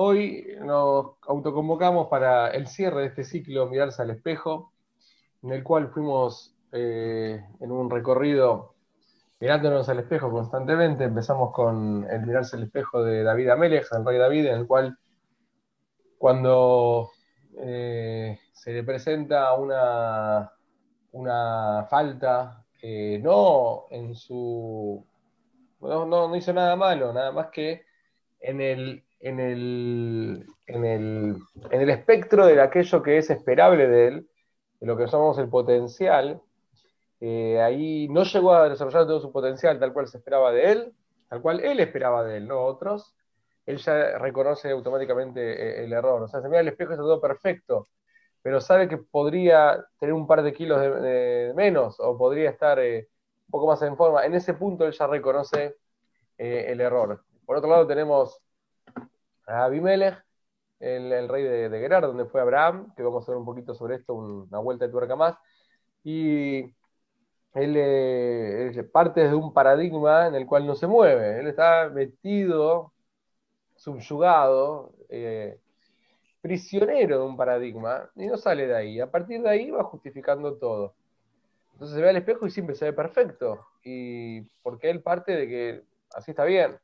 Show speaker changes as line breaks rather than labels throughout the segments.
Hoy nos autoconvocamos para el cierre de este ciclo Mirarse al Espejo, en el cual fuimos eh, en un recorrido mirándonos al espejo constantemente. Empezamos con el Mirarse al Espejo de David Amelech, el rey David, en el cual cuando eh, se le presenta una, una falta, no en su... No, no hizo nada malo, nada más que en el en el, en el, en el espectro de aquello que es esperable de él, de lo que llamamos el potencial, eh, ahí no llegó a desarrollar todo su potencial tal cual se esperaba de él, tal cual él esperaba de él, no otros, él ya reconoce automáticamente eh, el error. O sea, se mira el espejo y está todo perfecto, pero sabe que podría tener un par de kilos de, menos o podría estar eh, un poco más en forma. En ese punto él ya reconoce el error. Por otro lado tenemos a Abimelech, el, rey de, de, Gerar, donde fue Abraham, que vamos a ver un poquito sobre esto, una vuelta de tuerca más. Y él, eh, parte de un paradigma en el cual no se mueve. Él está metido, subyugado, eh, prisionero de un paradigma y no sale de ahí. A partir de ahí va justificando todo. Entonces se ve al espejo y siempre se ve perfecto. Y porque él parte de que así está bien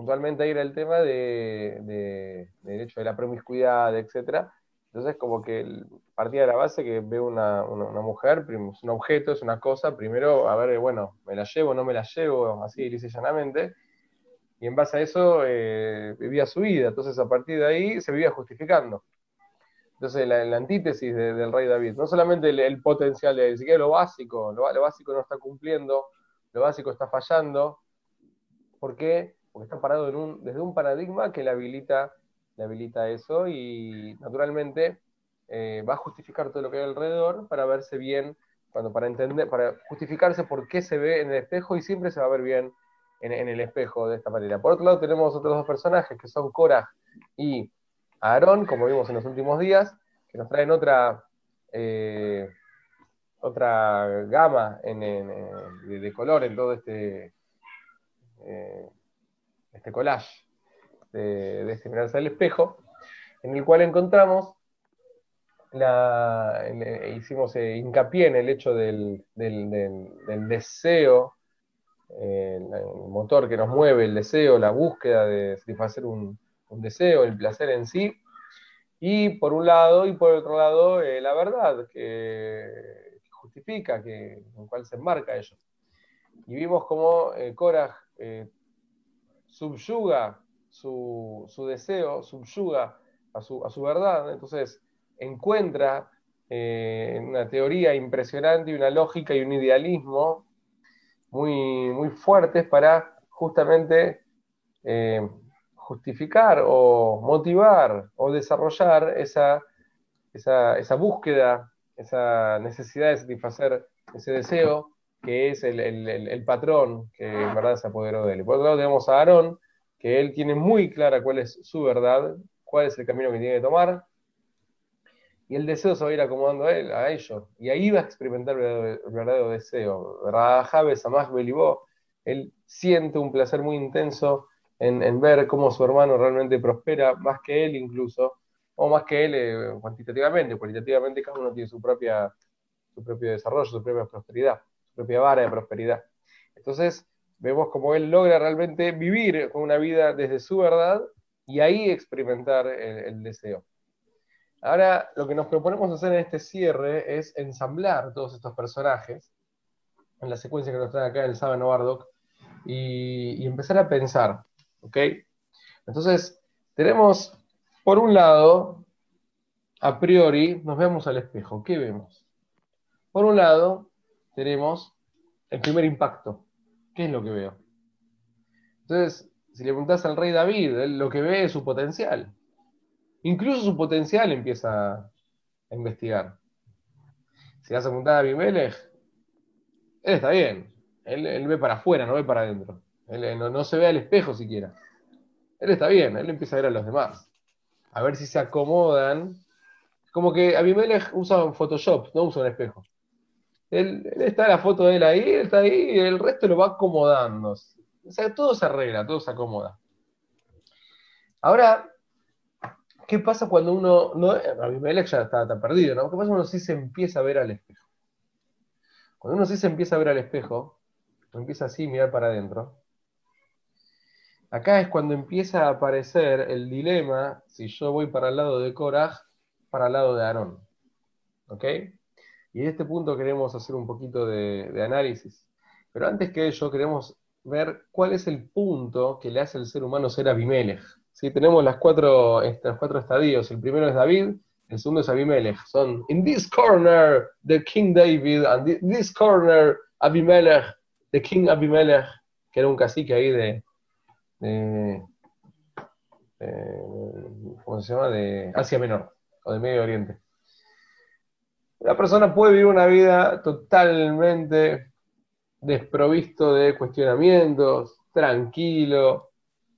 puntualmente ahí era el tema de, de, hecho de la promiscuidad, etcétera. Entonces, como que partía de la base que ve una, una, mujer, es un objeto, es una cosa, primero, a ver, bueno, me la llevo, no me la llevo, así dice llanamente, y en base a eso eh, vivía su vida. Entonces, a partir de ahí se vivía justificando. Entonces, la, antítesis del rey David, no solamente el, potencial de siquiera lo básico, lo, lo, básico no está cumpliendo, lo básico está fallando, ¿por qué? Porque está parado desde un paradigma que le habilita, le habilita eso y naturalmente eh, va a justificar todo lo que hay alrededor para verse bien, cuando para entender, para justificarse por qué se ve en el espejo y siempre se va a ver bien en, el espejo de esta manera. Por otro lado tenemos otros dos personajes que son Korah y Aarón, como vimos en los últimos días, que nos traen otra, eh, otra gama de, color en todo este eh, este collage de, de este mirarse al espejo, en el cual encontramos, la, hicimos eh, hincapié en el hecho del, deseo, eh, el motor que nos mueve, el deseo, la búsqueda de satisfacer un, deseo, el placer en sí, y por un lado, y por otro lado, eh, la verdad que, justifica, que, en cual se enmarca ello. Y vimos cómo Korah subyuga su, deseo, subyuga a su, a su, verdad, entonces encuentra eh, una teoría impresionante y una lógica y un idealismo muy, muy fuertes para justamente eh, justificar o motivar o desarrollar esa, esa, búsqueda, esa necesidad de satisfacer ese deseo que es el, patrón que en verdad se apoderó de él. Y por otro lado tenemos a Aarón, que él tiene muy clara cuál es su verdad, cuál es el camino que tiene que tomar, y el deseo se va a ir acomodando a, él, a ello. Y ahí va a experimentar el verdadero, deseo. Rajaves, Samaj Belibó, él siente un placer muy intenso en, ver cómo su hermano realmente prospera, más que él incluso, o más que él eh, cuantitativamente, cualitativamente cada uno tiene su, propia, su propio desarrollo, su propia prosperidad propia vara de prosperidad. Entonces, vemos cómo él logra realmente vivir una vida desde su verdad y ahí experimentar el, deseo. Ahora, lo que nos proponemos hacer en este cierre es ensamblar todos estos personajes en la secuencia que nos trae acá el Sábano Bardock y, y empezar a pensar. ¿Ok? Entonces, tenemos, por un lado, a priori, nos vemos al espejo. ¿Qué vemos? Por un lado, tenemos el primer impacto. ¿Qué es lo que veo? Entonces, si le preguntas al rey David, él lo que ve es su potencial. Incluso su potencial empieza a investigar. Si vas a preguntar a Abimelech, él está bien. Él, ve para afuera, no ve para adentro. Él no, no, se ve al espejo siquiera. Él está bien, él empieza a ver a los demás. A ver si se acomodan. Como que Abimelech usa un Photoshop, no usa un espejo. Él, está la foto de él ahí, él está ahí, y el resto lo va acomodando. O sea, todo se arregla, todo se acomoda. Ahora, ¿qué pasa cuando uno, no, Abimelech ya está, está, perdido, ¿no? ¿Qué pasa cuando sí se empieza a ver al espejo? Cuando uno sí se empieza a ver al espejo, empieza así a mirar para adentro, acá es cuando empieza a aparecer el dilema si yo voy para el lado de Korah, para el lado de Aarón. ¿Ok? Y en este punto queremos hacer un poquito de, análisis. Pero antes que ello, queremos ver cuál es el punto que le hace al ser humano ser Abimelech. ¿Sí? Tenemos las cuatro, estos cuatro estadios. El primero es David, el segundo es Abimelech. Son, in this corner, the King David, and this corner, Abimelech, the King Abimelech, que era un cacique ahí de, ¿cómo se llama? De Asia Menor, o de Medio Oriente. La persona puede vivir una vida totalmente desprovisto de cuestionamientos, tranquilo,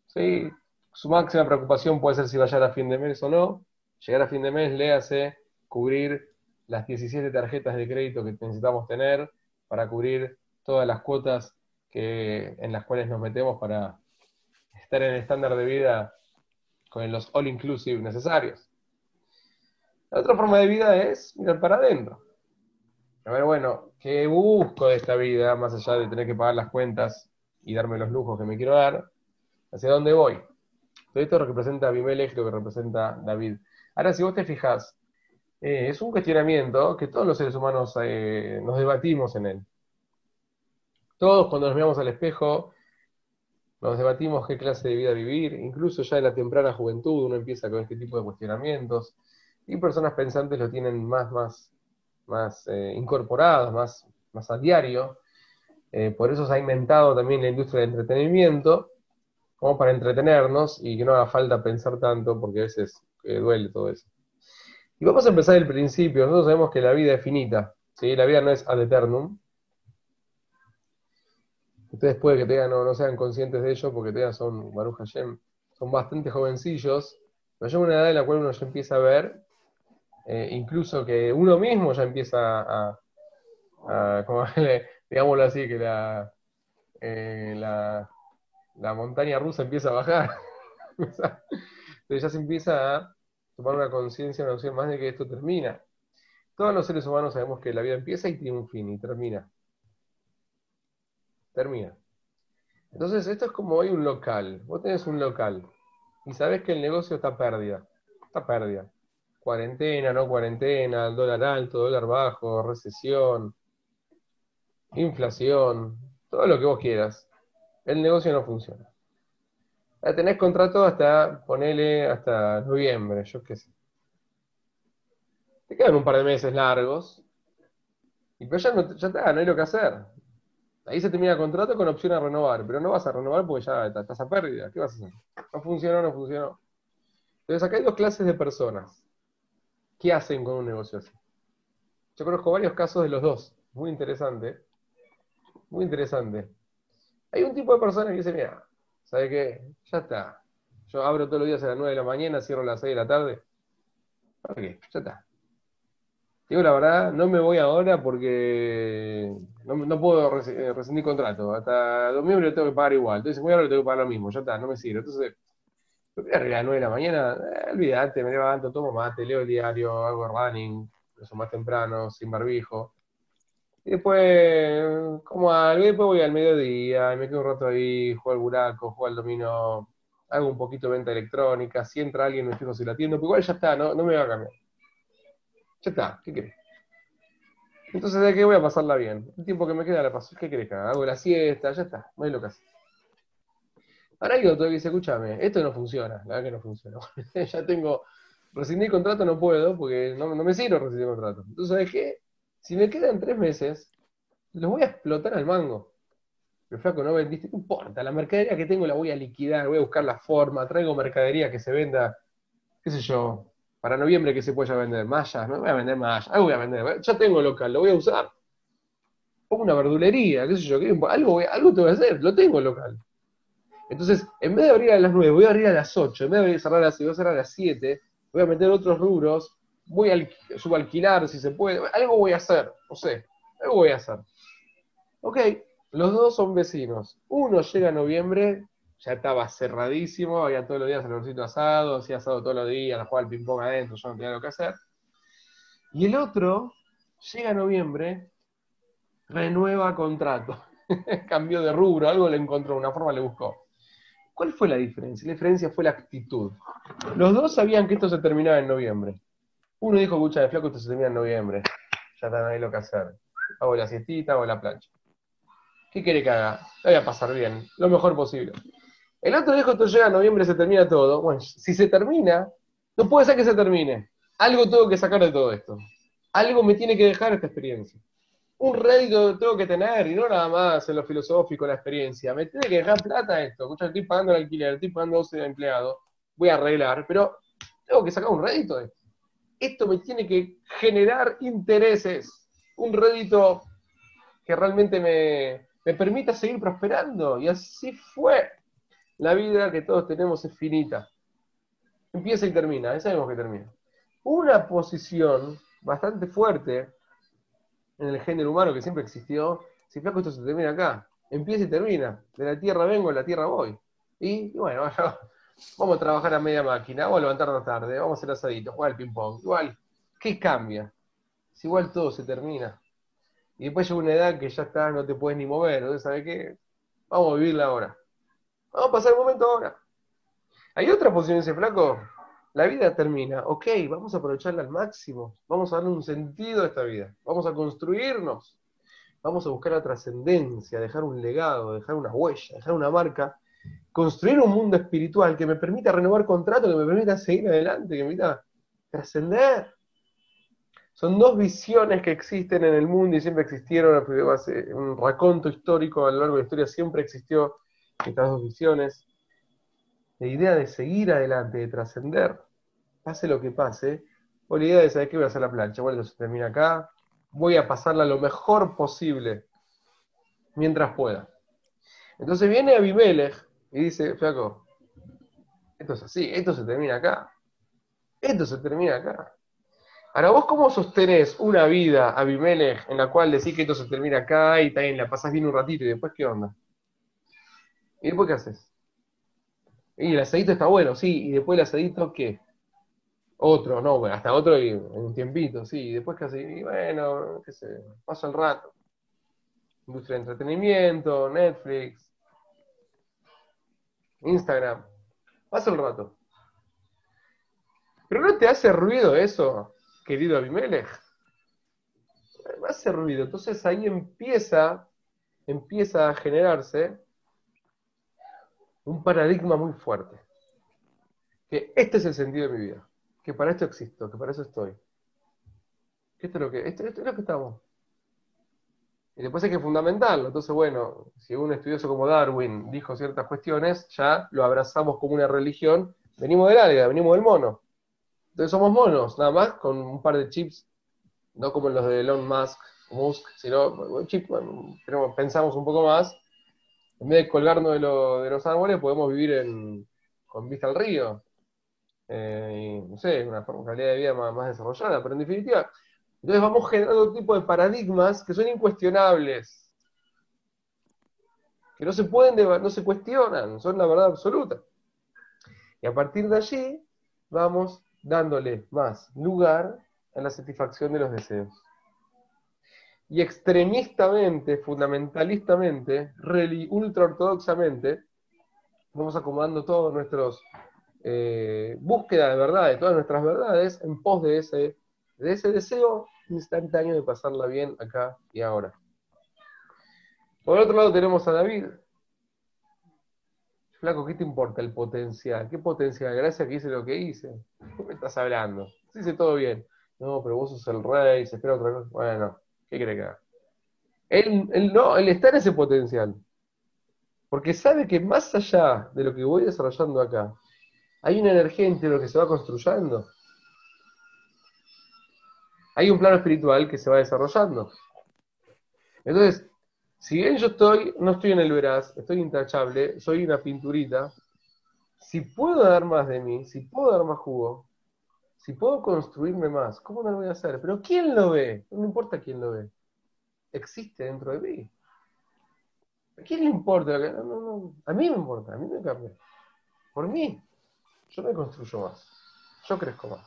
¿sí? Su máxima preocupación puede ser si va a llegar a fin de mes o no. Llegar a fin de mes le hace cubrir las 17 tarjetas de crédito que necesitamos tener para cubrir todas las cuotas que, en las cuales nos metemos para estar en el estándar de vida con los all inclusive necesarios. La otra forma de vida es mirar para adentro. A ver, bueno, ¿qué busco de esta vida, más allá de tener que pagar las cuentas y darme los lujos que me quiero dar? ¿Hacia dónde voy? Todo esto representa a Abimelech, lo que representa David. Ahora, si vos te fijas, eh, es un cuestionamiento que todos los seres humanos eh, nos debatimos en él. Todos cuando nos miramos al espejo, nos debatimos qué clase de vida vivir, incluso ya en la temprana juventud uno empieza con este tipo de cuestionamientos, y personas pensantes lo tienen más, más más eh, incorporados, más, más a diario. Eh, por eso se ha inventado también la industria del entretenimiento, como para entretenernos y que no haga falta pensar tanto, porque a veces eh, duele todo eso. Y vamos a empezar el principio. Nosotros sabemos que la vida es finita, ¿sí? la vida no es ad eternum. Ustedes puede que tengan, no, no, sean conscientes de ello, porque todavía son, Baruch Hashem, son bastante jovencillos, pero llega una edad en la cual uno ya empieza a ver eh, incluso que uno mismo ya empieza a, digámoslo así, que eh, la, montaña rusa empieza a bajar. Entonces ya se empieza a tomar una conciencia, una noción más de que esto termina. Todos los seres humanos sabemos que la vida empieza y tiene un fin y termina. Termina. Entonces, esto es como hay un local. Vos tenés un local y sabés que el negocio está pérdida. Está pérdida cuarentena, no cuarentena, dólar alto, dólar bajo, recesión, inflación, todo lo que vos quieras. El negocio no funciona. tenés contrato hasta, ponele, hasta noviembre, yo qué sé. Te quedan un par de meses largos, y pero ya, no, ya está, no hay lo que hacer. Ahí se termina el contrato con opción a renovar, pero no vas a renovar porque ya estás a pérdida. ¿Qué vas a hacer? No funcionó, no funcionó. Entonces acá hay dos clases de personas. ¿Qué hacen con un negocio así? Yo conozco varios casos de los dos. Muy interesante. Muy interesante. Hay un tipo de persona que dice, mira, ¿sabe qué? Ya está. Yo abro todos los días a las 9 de la mañana, cierro a las 6 de la tarde. ¿Para qué? Ya está. Digo la verdad, no me voy ahora porque no, puedo eh, rescindir contrato. Hasta noviembre lo tengo que pagar igual. Entonces, voy ahora lo tengo que pagar lo mismo. Ya está, no me sirve. Entonces, a las 9 de la mañana, eh, olvídate, me levanto, tomo mate, leo el diario, hago running, eso más temprano, sin barbijo. Y después, como algo, después voy al mediodía, me quedo un rato ahí, juego al buraco, juego al dominó, hago un poquito de venta electrónica, si entra alguien me fijo si la atiendo, pero igual ya está, no, no me va a cambiar. Ya está, ¿qué crees? Entonces, ¿de qué voy a pasarla bien? El tiempo que me queda la paso. ¿Qué crees que hago? la siesta, ya está, no hay lo que hacer. Ahora hay otro que dice, escúchame, esto no funciona, la verdad que no funciona. ya tengo, rescindí el contrato no puedo, porque no, me sirve rescindir el contrato. Entonces, ¿sabes qué? Si me quedan tres meses, los voy a explotar al mango. Pero flaco, no vendiste, no importa, la mercadería que tengo la voy a liquidar, voy a buscar la forma, traigo mercadería que se venda, qué sé yo, para noviembre que se pueda vender, mallas, no voy a vender mallas, algo voy a vender, ya tengo local, lo voy a usar. Pongo una verdulería, qué sé yo, algo, algo te voy a hacer, lo tengo local. Entonces, en vez de abrir a las 9, voy a abrir a las 8, en vez de cerrar a las 6, voy a cerrar a las 7, voy a meter otros rubros, voy a subalquilar si se puede, algo voy a hacer, no sé, algo voy a hacer. Ok, los dos son vecinos. Uno llega a noviembre, ya estaba cerradísimo, había todos los días el asado, hacía asado todos los días, jugaba al ping-pong adentro, yo no tenía lo que hacer. Y el otro, llega noviembre, renueva contrato, cambió de rubro, algo le encontró, una forma le buscó. ¿Cuál fue la diferencia? La diferencia fue la actitud. Los dos sabían que esto se terminaba en noviembre. Uno dijo, escucha, de flaco, esto se termina en noviembre. Ya está ahí lo que hacer. Hago la siestita, hago la plancha. ¿Qué quiere que haga? Lo voy a pasar bien, lo mejor posible. El otro dijo, esto llega en noviembre, se termina todo. Bueno, si se termina, no puede ser que se termine. Algo tengo que sacar de todo esto. Algo me tiene que dejar esta experiencia. Un rédito tengo que tener, y no nada más en lo filosófico, la experiencia. Me tiene que dejar plata esto. Escucha, estoy pagando el alquiler, estoy pagando 12 de empleado, voy a arreglar, pero tengo que sacar un rédito esto. Esto me tiene que generar intereses, un rédito que realmente me, me permita seguir prosperando. Y así fue. La vida que todos tenemos es finita. Empieza y termina, ya sabemos que termina. Una posición bastante fuerte en el género humano que siempre existió, si flaco esto se termina acá, empieza y termina, de la tierra vengo, a la tierra voy. Y, bueno, vamos a trabajar a media máquina, vamos a levantarnos tarde, vamos a hacer asadito, jugar al ping-pong. Igual, ¿qué cambia? Si igual todo se termina. Y después llega una edad que ya está, no te puedes ni mover, ¿sabes qué? Vamos a vivirla ahora. Vamos a pasar el momento ahora. Hay otra posición ese flaco. La vida termina. Ok, vamos a aprovecharla al máximo. Vamos a darle un sentido a esta vida. Vamos a construirnos. Vamos a buscar la trascendencia, dejar un legado, dejar una huella, dejar una marca. Construir un mundo espiritual que me permita renovar contrato, que me permita seguir adelante, que me permita trascender. Son dos visiones que existen en el mundo y siempre existieron, un raconto histórico a lo largo de la historia siempre existió estas dos visiones. La idea de seguir adelante, de trascender, pase lo que pase, o la idea de saber que voy a hacer la plancha, bueno, se termina acá, voy a pasarla lo mejor posible mientras pueda. Entonces viene Abimelech y dice, flaco, esto es así, esto se termina acá, esto se termina acá. Ahora, ¿vos cómo sostenés una vida, Abimelech, en la cual decís que esto se termina acá y también la pasás bien un ratito y después qué onda? ¿Y después qué haces? Y el asadito está bueno, sí, y después el asadito, ¿qué? Otro, no, bueno, hasta otro y un tiempito, sí, y después haces? Y bueno, qué sé, paso el rato. Industria de entretenimiento, Netflix, Instagram, paso el rato. Pero no te hace ruido eso, querido Abimelech. Me hace ruido. Entonces ahí empieza, empieza a generarse un paradigma muy fuerte. Que este es el sentido de mi vida. Que para esto existo, que para eso estoy. Esto es lo que, esto, es lo que estamos. Y después hay que fundamentarlo. Entonces, bueno, si un estudioso como Darwin dijo ciertas cuestiones, ya lo abrazamos como una religión. Venimos del alga, venimos del mono. Entonces somos monos, nada más, con un par de chips, no como los de Elon Musk, Musk sino chips, pensamos un poco más en vez de colgarnos de, los árboles, podemos vivir con vista al río. Eh, no sé, una calidad de vida más, desarrollada, pero en definitiva, entonces vamos generando un tipo de paradigmas que son incuestionables, que no se pueden, no se cuestionan, son la verdad absoluta. Y a partir de allí vamos dándole más lugar a la satisfacción de los deseos y extremistamente, fundamentalistamente, ultra ortodoxamente, vamos acomodando todos nuestros eh, búsqueda de todas nuestras verdades, en pos de ese, de ese deseo instantáneo de pasarla bien acá y ahora. Por otro lado tenemos a David. Flaco, ¿qué te importa el potencial? ¿Qué potencial? Gracias que hice lo que hice. ¿Qué me estás hablando? Se hice todo bien. No, pero vos sos el rey, se espera otra cosa. Bueno, ¿Qué cree que haga? Él, no, él está en ese potencial. Porque sabe que más allá de lo que voy desarrollando acá, hay una energía entre lo que se va construyendo. Hay un plano espiritual que se va desarrollando. Entonces, si bien yo estoy, no estoy en el veraz, estoy intachable, soy una pinturita, si puedo dar más de mí, si puedo dar más jugo, si puedo construirme más, ¿cómo no lo voy a hacer? Pero ¿quién lo ve? No importa quién lo ve. Existe dentro de mí. ¿A quién le importa? No, no, no. A mí me importa, a mí me cambia. Por mí. Yo me construyo más. Yo crezco más.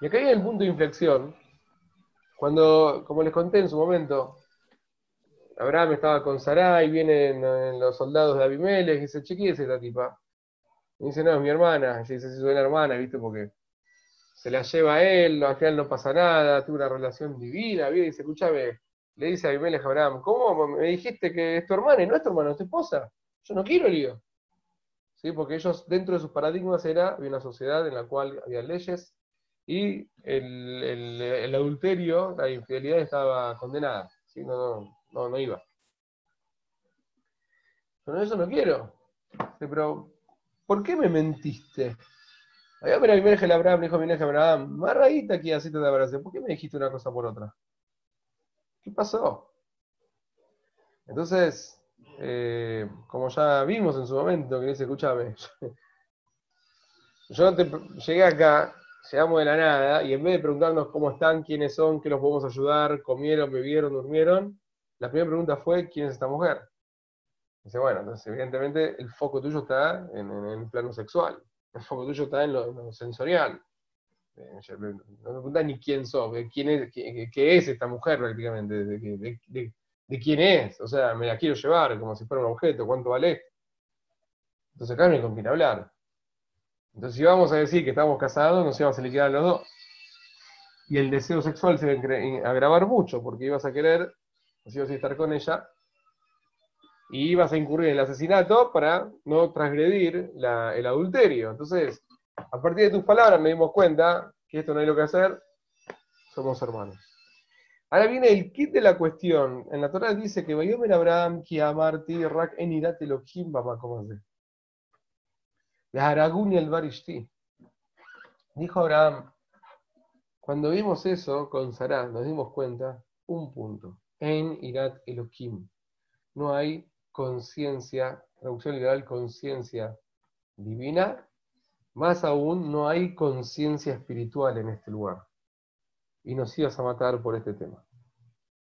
Y acá hay el punto de inflexión. Cuando, como les conté en su momento, Abraham estaba con Sarai, vienen los soldados de Abimelech y dice, che, ¿quién es esta tipa? Y dice, no, es mi hermana. Y dice, sí, soy una hermana, ¿viste? Porque se la lleva a él, al final no pasa nada, tuvo una relación divina, y dice, escúchame, le dice a Abimelech Abraham, ¿cómo me dijiste que es tu hermana y no es tu hermana, es tu esposa? Yo no quiero lío. ¿Sí? Porque ellos, dentro de sus paradigmas, era, había una sociedad en la cual había leyes y el, adulterio, la infidelidad estaba condenada. ¿sí? No, no, no, iba. Pero eso no quiero. Pero, ¿por qué me mentiste? Allá mira, mi Abraham, dijo mi Abraham, más aquí así te abrazo. ¿Por qué me dijiste una cosa por otra? ¿Qué pasó? Entonces, eh, como ya vimos en su momento, que dice, escúchame, yo llegué acá, llegamos de la nada, y en vez de preguntarnos cómo están, quiénes son, qué los podemos ayudar, comieron, bebieron, durmieron, la primera pregunta fue, ¿quién es esta mujer? Dice, bueno, entonces evidentemente el foco tuyo está en, el plano sexual, el foco tuyo está en lo, sensorial. Eh, no me preguntas ni quién sos, quién es, qué, es esta mujer prácticamente, de, de, quién es, o sea, me la quiero llevar como si fuera un objeto, cuánto vale. Entonces acá no hay con quién hablar. Entonces si vamos a decir que estamos casados, nos íbamos a liquidar los dos. Y el deseo sexual se va a agravar mucho, porque ibas a querer, si ibas a estar con ella, y ibas a incurrir en el asesinato para no transgredir el adulterio. Entonces, a partir de tus palabras me dimos cuenta que esto no hay lo que hacer, somos hermanos. Ahora viene el kit de la cuestión. En la Torah dice que Bayomer Abraham, ki amarti, rak enirat elohim, el barishti. Dijo Abraham, cuando vimos eso con Sarah, nos dimos cuenta, un punto. En irat elohim. No hay conciencia, traducción literal, conciencia divina más aún, no hay conciencia espiritual en este lugar. Y nos ibas a matar por este tema.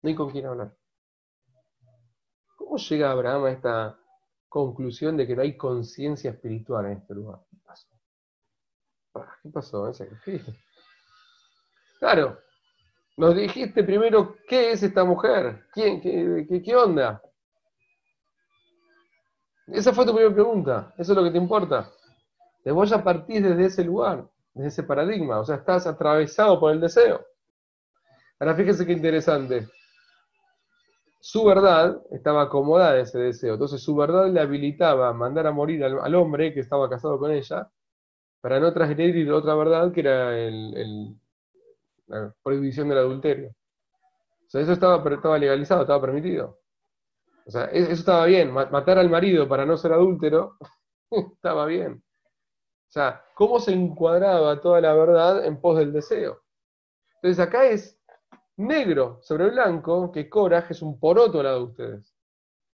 No hay con quién hablar. ¿Cómo llega Abraham a esta conclusión de que no hay conciencia espiritual en este lugar? ¿Qué pasó? ¿Qué pasó? Claro, nos dijiste primero qué es esta mujer, ¿Quién, qué, qué onda. Esa fue tu primera pregunta, eso es lo que te importa. Te voy a partir desde ese lugar, desde ese paradigma, o sea, estás atravesado por el deseo. Ahora fíjese qué interesante. Su verdad estaba acomodada a ese deseo, entonces su verdad le habilitaba a mandar a morir al, hombre que estaba casado con ella para no transgredir otra verdad que era la prohibición del adulterio. O sea, eso estaba legalizado, estaba permitido. O sea, eso estaba bien. Matar al marido para no ser adúltero estaba bien. O sea, cómo se encuadraba toda la verdad en pos del deseo. Entonces acá es negro sobre blanco que Coraj es un poroto al lado de ustedes.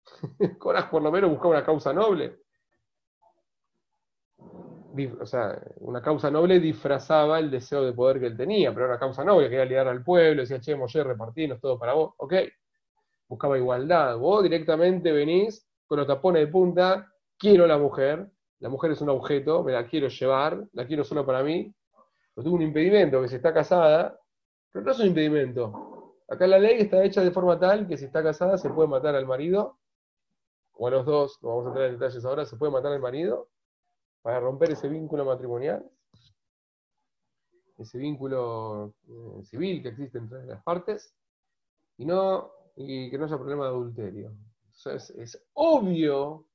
Coraj por lo menos buscaba una causa noble. O sea, una causa noble disfrazaba el deseo de poder que él tenía, pero era una causa noble, quería liderar al pueblo, decía, che, Moshe, repartinos todo para vos. Ok, buscaba igualdad. Vos directamente venís con los tapones de punta, quiero la mujer, la mujer es un objeto, me la quiero llevar, la quiero solo para mí, no tengo un impedimento, que si está casada, pero no es un impedimento. Acá la ley está hecha de forma tal que si está casada se puede matar al marido, o a los dos, no vamos a entrar en detalles ahora, se puede matar al marido para romper ese vínculo matrimonial, ese vínculo eh, civil que existe entre las partes, y, no, y que no haya problema de adulterio. es obvio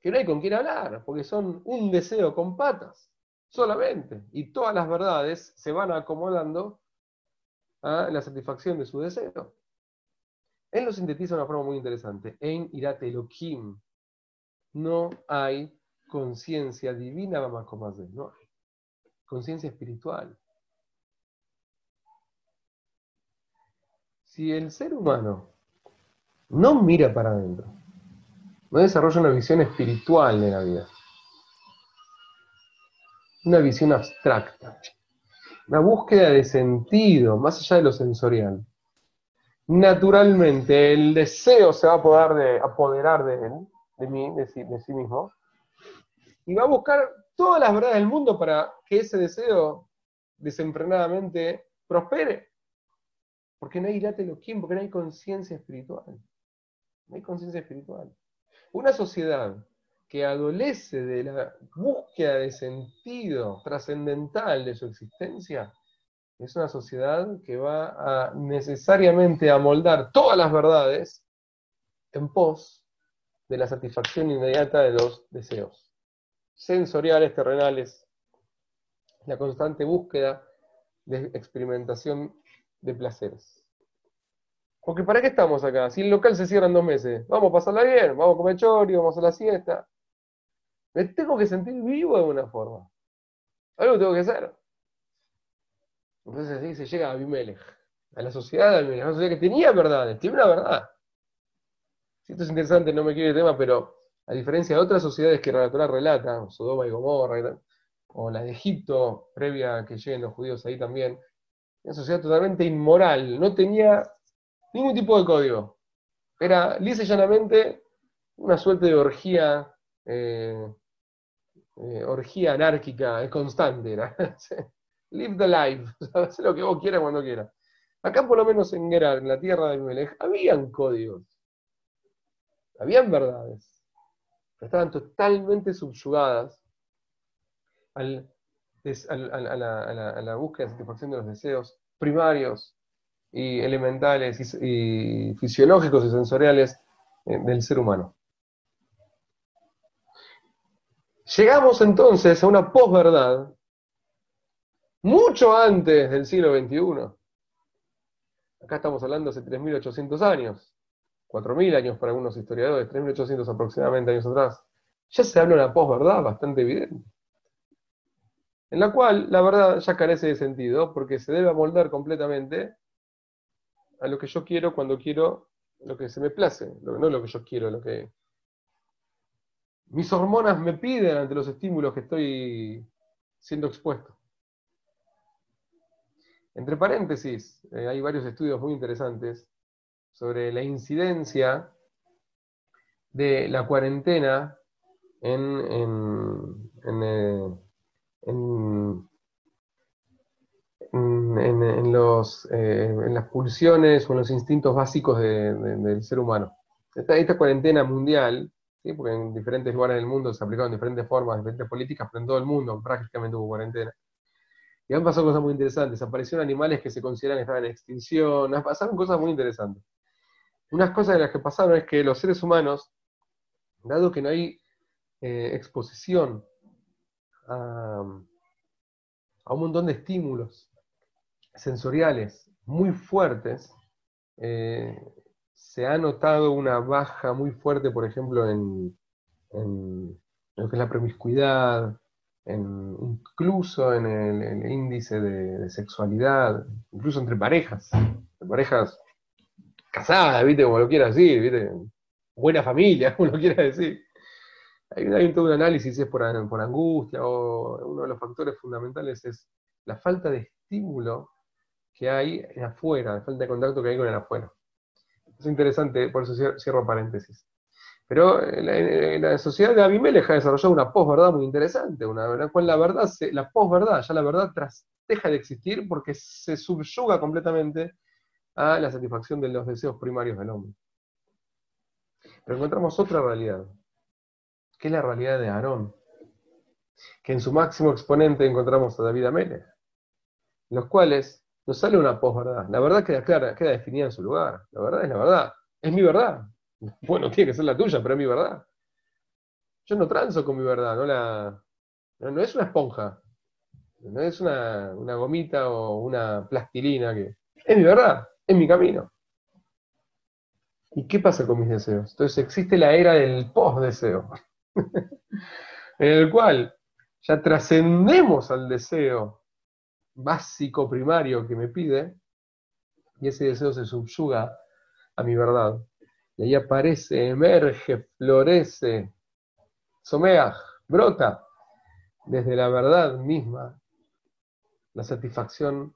que no hay con quién hablar, porque son un deseo con patas, solamente. Y todas las verdades se van acomodando a la satisfacción de su deseo. Él lo sintetiza de una forma muy interesante. En Irate Elohim no hay conciencia divina, no hay. Conciencia espiritual. Si el ser humano no mira para adentro, no desarrolla una visión espiritual de la vida. Una visión abstracta. Una búsqueda de sentido, más allá de lo sensorial. naturalmente el deseo se va a poder de, apoderar de él, de mí, de sí, mismo, y va a buscar todas las verdades del mundo para que ese deseo desenfrenadamente prospere. Porque no hay quién, porque no hay conciencia espiritual. No hay conciencia espiritual. Una sociedad que adolece de la búsqueda de sentido trascendental de su existencia, es una sociedad que va a necesariamente a moldar todas las verdades en pos de la satisfacción inmediata de los deseos sensoriales, terrenales, la constante búsqueda de experimentación de placeres. Porque ¿para qué estamos acá? Si el local se cierra en dos meses, vamos a pasarla bien, vamos a comer chori, vamos a la siesta. Me tengo que sentir vivo de alguna forma. Algo tengo que hacer. Entonces así se llega a Abimelech, a la sociedad de Abimelech, una sociedad que tenía verdades, tiene una verdad. Si esto es interesante, no me quiero el tema, pero a diferencia de otras sociedades que la Torah relata, Sodoma y Gomorra, o la de Egipto, previa a que lleguen los judíos ahí también, una sociedad totalmente inmoral, no tenía ningún tipo de código. Era lisa y llanamente una suerte de orgía, eh, eh, orgía anárquica, constante era. Live the life, haz lo que vos quieras cuando quieras. Acá por lo menos en Gerar, en la tierra de Melech, habían códigos, habían verdades estaban totalmente subyugadas a, la, búsqueda de satisfacción de los deseos primarios y elementales y, fisiológicos y sensoriales eh, del ser humano. Llegamos entonces a una posverdad mucho antes del siglo XXI. Acá estamos hablando hace 3.800 años. 4.000 años para algunos historiadores, 3.800 aproximadamente años atrás, ya se habla de una posverdad bastante evidente, en la cual la verdad ya carece de sentido porque se debe amoldar completamente a lo que yo quiero cuando quiero lo que se me place, no lo que yo quiero, lo que mis hormonas me piden ante los estímulos que estoy siendo expuesto. Entre paréntesis, eh, hay varios estudios muy interesantes sobre la incidencia de la cuarentena en, en, en, eh, en las pulsiones o en los instintos básicos del ser humano. Esta, cuarentena mundial, porque en diferentes lugares del mundo se aplicaron diferentes formas, diferentes políticas, pero en todo el mundo prácticamente hubo cuarentena. Y han pasado cosas muy interesantes. Aparecieron animales que se consideran que estaban en extinción, pasaron cosas muy interesantes. Unas cosas de las que pasaron es que los seres humanos, dado que no hay eh, exposición a, un montón de estímulos sensoriales muy fuertes, eh, se ha notado una baja muy fuerte, por ejemplo, en, lo que es la promiscuidad, incluso en el, índice de, sexualidad, incluso entre parejas, entre parejas casada, ¿viste? Como lo quiera decir. Buena familia, como lo quiera decir. Hay, todo un análisis, es por, por angustia, o uno de los factores fundamentales es la falta de estímulo que hay en afuera, la falta de contacto que hay con el afuera. Es interesante, por eso cierro paréntesis. Pero eh, la, sociedad de Abimelech ha desarrollado una posverdad muy interesante, una verdad cual la verdad, la posverdad, ya la verdad tras, deja de existir porque se subyuga completamente a la satisfacción de los deseos primarios del hombre. Pero encontramos otra realidad, que es la realidad de Aarón, que en su máximo exponente encontramos a David Amelech, los cuales nos sale una posverdad. La verdad queda clara, queda definida en su lugar. La verdad es la verdad. Es mi verdad. Bueno, tiene que ser la tuya, pero es mi verdad. Yo no transo con mi verdad, no la. No, es una esponja. No es una, una gomita o una plastilina que. Es mi verdad en mi camino. ¿Y qué pasa con mis deseos? Entonces existe la era del post-deseo, en el cual ya trascendemos al deseo básico, primario que me pide, y ese deseo se subyuga a mi verdad. Y ahí aparece, emerge, florece, somea, brota desde la verdad misma la satisfacción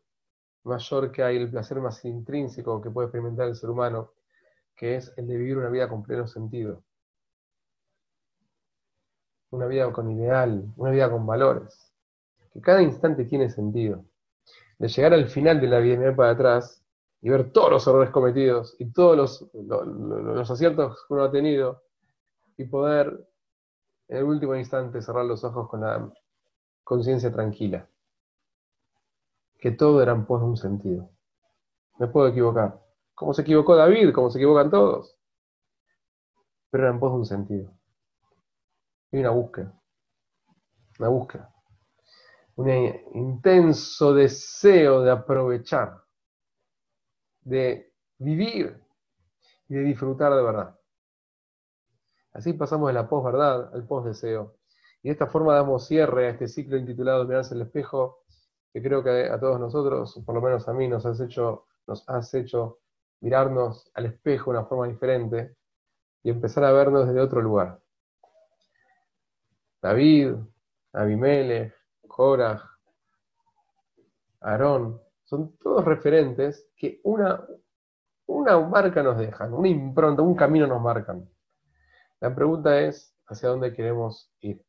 mayor que hay, el placer más intrínseco que puede experimentar el ser humano, que es el de vivir una vida con pleno sentido. Una vida con ideal, una vida con valores. Que cada instante tiene sentido. De llegar al final de la vida y mirar para atrás y ver todos los errores cometidos y todos los, los aciertos que uno ha tenido y poder en el último instante cerrar los ojos con la conciencia tranquila. Que todo era en pos de un sentido. Me puedo equivocar. Como se equivocó David, como se equivocan todos. Pero era en pos de un sentido. Y una búsqueda. Una búsqueda. Un intenso deseo de aprovechar, de vivir y de disfrutar de verdad. Así pasamos de la posverdad al posdeseo. Y de esta forma damos cierre a este ciclo intitulado Mirarse el espejo, que creo que a todos nosotros, por lo menos a mí, nos has hecho, nos has hecho mirarnos al espejo de una forma diferente y empezar a vernos desde otro lugar. David, Abimelech, Korah, Aarón, son todos referentes que una, una marca nos dejan, una impronta, un camino nos marcan. La pregunta es, ¿hacia dónde queremos ir?